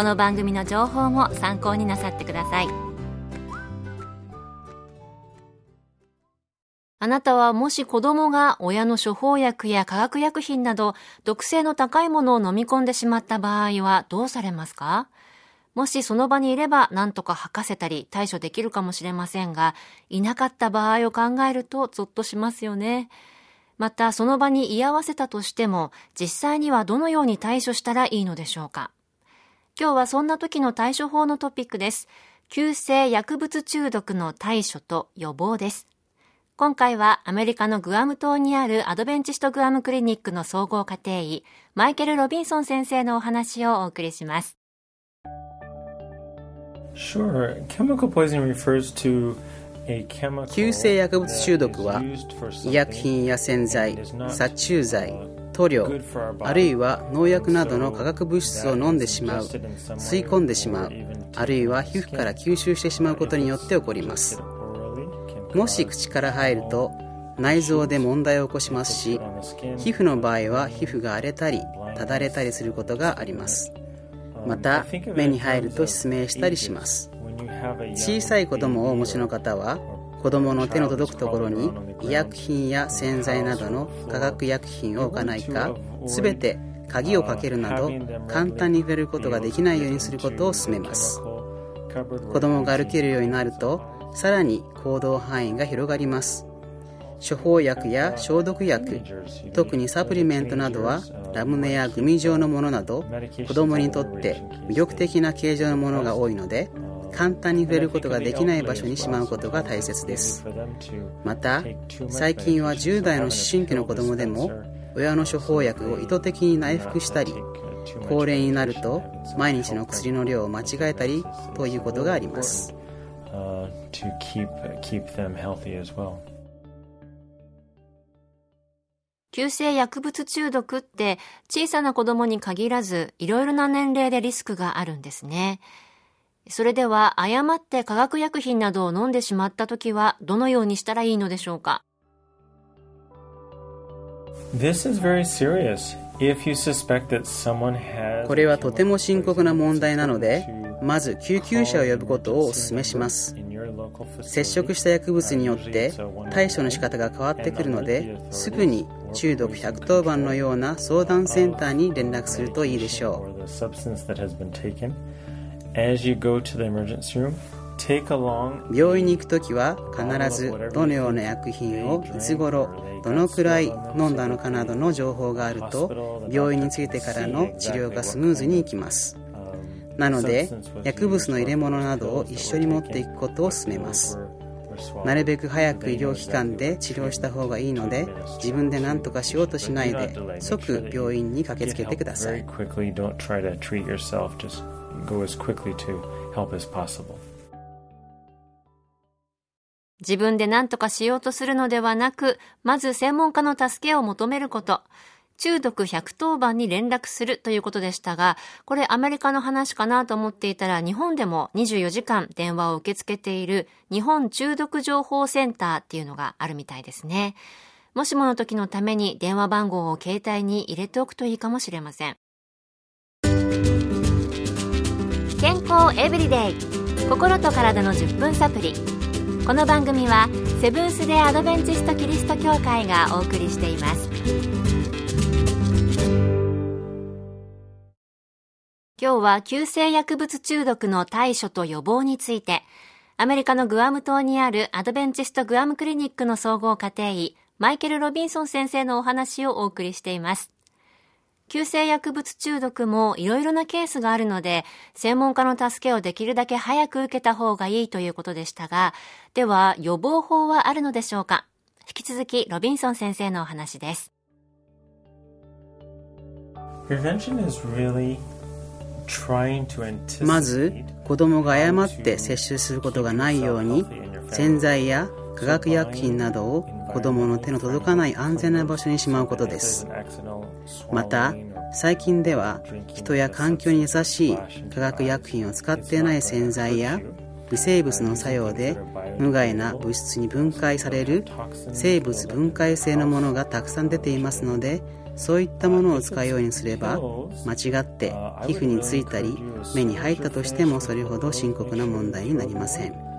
この番組の情報も参考になさってください。あなたはもし子供が親の処方薬や化学薬品など毒性の高いものを飲み込んでしまった場合はどうされますか？もしその場にいれば何とか吐かせたり対処できるかもしれませんが、いなかった場合を考えるとゾッとしますよね。またその場に居合わせたとしても実際にはどのように対処したらいいのでしょうか？今日はそんな時の対処法のトピックです。急性薬物中毒の対処と予防です。今回はアメリカのグアム島にあるアドベンチストグアムクリニックの総合家庭医マイケル・ロビンソン先生のお話をお送りします。Sure. Chemical poisoning refers to 急性薬物中毒は医薬品や洗剤殺虫剤塗料あるいは農薬などの化学物質を飲んでしまう吸い込んでしまうあるいは皮膚から吸収してしまうことによって起こります。もし口から入ると内臓で問題を起こしますし皮膚の場合は皮膚が荒れたりただれたりすることがあります。また目に入ると失明したりします。小さい子供をお持ちの方は子供の手の届くところに医薬品や洗剤などの化学薬品を置かないか全て鍵をかけるなど簡単に触れることができないようにすることを勧めます。子供が歩けるようになるとさらに行動範囲が広がります。処方薬や消毒薬特にサプリメントなどはラムネやグミ状のものなど子供にとって魅力的な形状のものが多いので簡単に触れることができない場所にしまうことが大切ですまた最近は10代の思春期の子供でも親の処方薬を意図的に内服したり高齢になると毎日の薬の量を間違えたりということがあります急性薬物中毒って小さな子供に限らずいろいろな年齢でリスクがあるんですね。それでは誤って化学薬品などを飲んでしまった時はどのようにしたらいいのでしょうか？これはとても深刻な問題なのでまず救急車を呼ぶことをお勧めします。接触した薬物によって対処の仕方が変わってくるのですぐに中毒110番のような相談センターに連絡するといいでしょう病院に行く時は必ずどのような薬品をいつ頃どのくらい飲んだのかなどの情報があると病院に着いてからの治療がスムーズにいきます。なので薬物の入れ物などを一緒に持っていくことを勧めます。なるべく早く医療機関で治療した方がいいので自分で何とかしようとしないで即病院に駆けつけてください go as quickly to help as possible. 自分で何とかしようとするのではなく、まず専門家の助けを求めること。中毒110番に連絡するということでしたが、これアメリカの話かなと思っていたら、日本でも24時間電話を受け付けている日本中毒情報センターっていうのがあるみたいですね。もしもの時のために電話番号を携帯に入れておくといいかもしれません。康エブリデイ心と体の10分サプリこの番組はセブンス・デ・アドベンチスト・キリスト教会がお送りしています。今日は急性薬物中毒の対処と予防についてアメリカのグアム島にあるアドベンチストグアムクリニックの総合家庭医、マイケル・ロビンソン先生のお話をお送りしています。急性薬物中毒もいろいろなケースがあるので、専門家の助けをできるだけ早く受けた方がいいということでしたが、では予防法はあるのでしょうか？引き続きロビンソン先生のお話です。まず子供が誤って摂取することがないように洗剤や化学薬品などを子供の手の届かない安全な場所にしまうことですまた最近では人や環境に優しい化学薬品を使っていない洗剤や微生物の作用で無害な物質に分解される生物分解性のものがたくさん出ていますのでそういったものを使うようにすれば間違って皮膚についたり目に入ったとしてもそれほど深刻な問題になりません。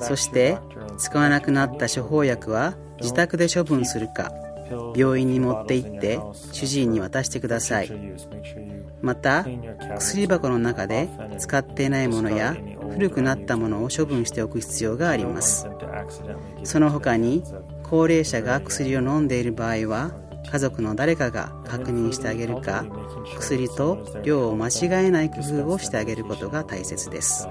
そして使わなくなった処方薬は自宅で処分するか病院に持って行って主治医に渡してください。また薬箱の中で使っていないものや古くなったものを処分しておく必要があります。その他に高齢者が薬を飲んでいる場合は家族の誰かが確認してあげるか薬と量を間違えない工夫をしてあげることが大切です。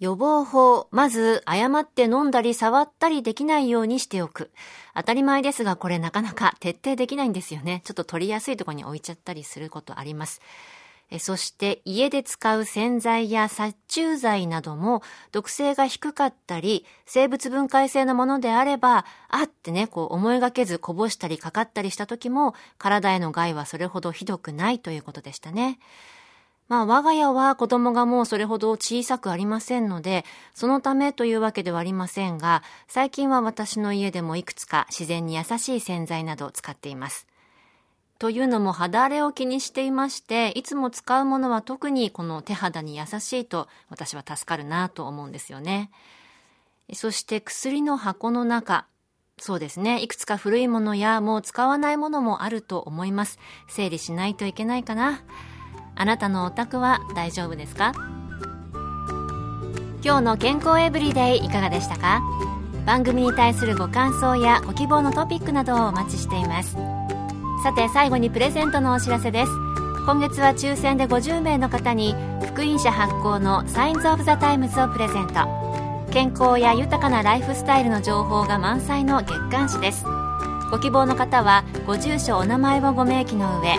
予防法。まず、誤って飲んだり触ったりできないようにしておく。当たり前ですが、これなかなか徹底できないんですよね。ちょっと取りやすいところに置いちゃったりすることあります。そして家で使う洗剤や殺虫剤なども毒性が低かったり生物分解性のものであればあってねこう思いがけずこぼしたりかかったりした時も体への害はそれほどひどくないということでしたね。まあ我が家は子供がもうそれほど小さくありませんので、そのためというわけではありませんが、最近は私の家でもいくつか自然に優しい洗剤などを使っています。というのも肌荒れを気にしていまして、いつも使うものは特にこの手肌に優しいと私は助かるなと思うんですよね。そして薬の箱の中、そうですね。いくつか古いものやもう使わないものもあると思います。整理しないといけないかな。あなたのお宅は大丈夫ですか？今日の健康エブリデイいかがでしたか？番組に対するご感想やご希望のトピックなどをお待ちしています。さて最後にプレゼントのお知らせです。今月は抽選で50名の方に福音社発行のサインズ・オブ・ザ・タイムズをプレゼント。健康や豊かなライフスタイルの情報が満載の月刊誌です。ご希望の方はご住所お名前をご明記の上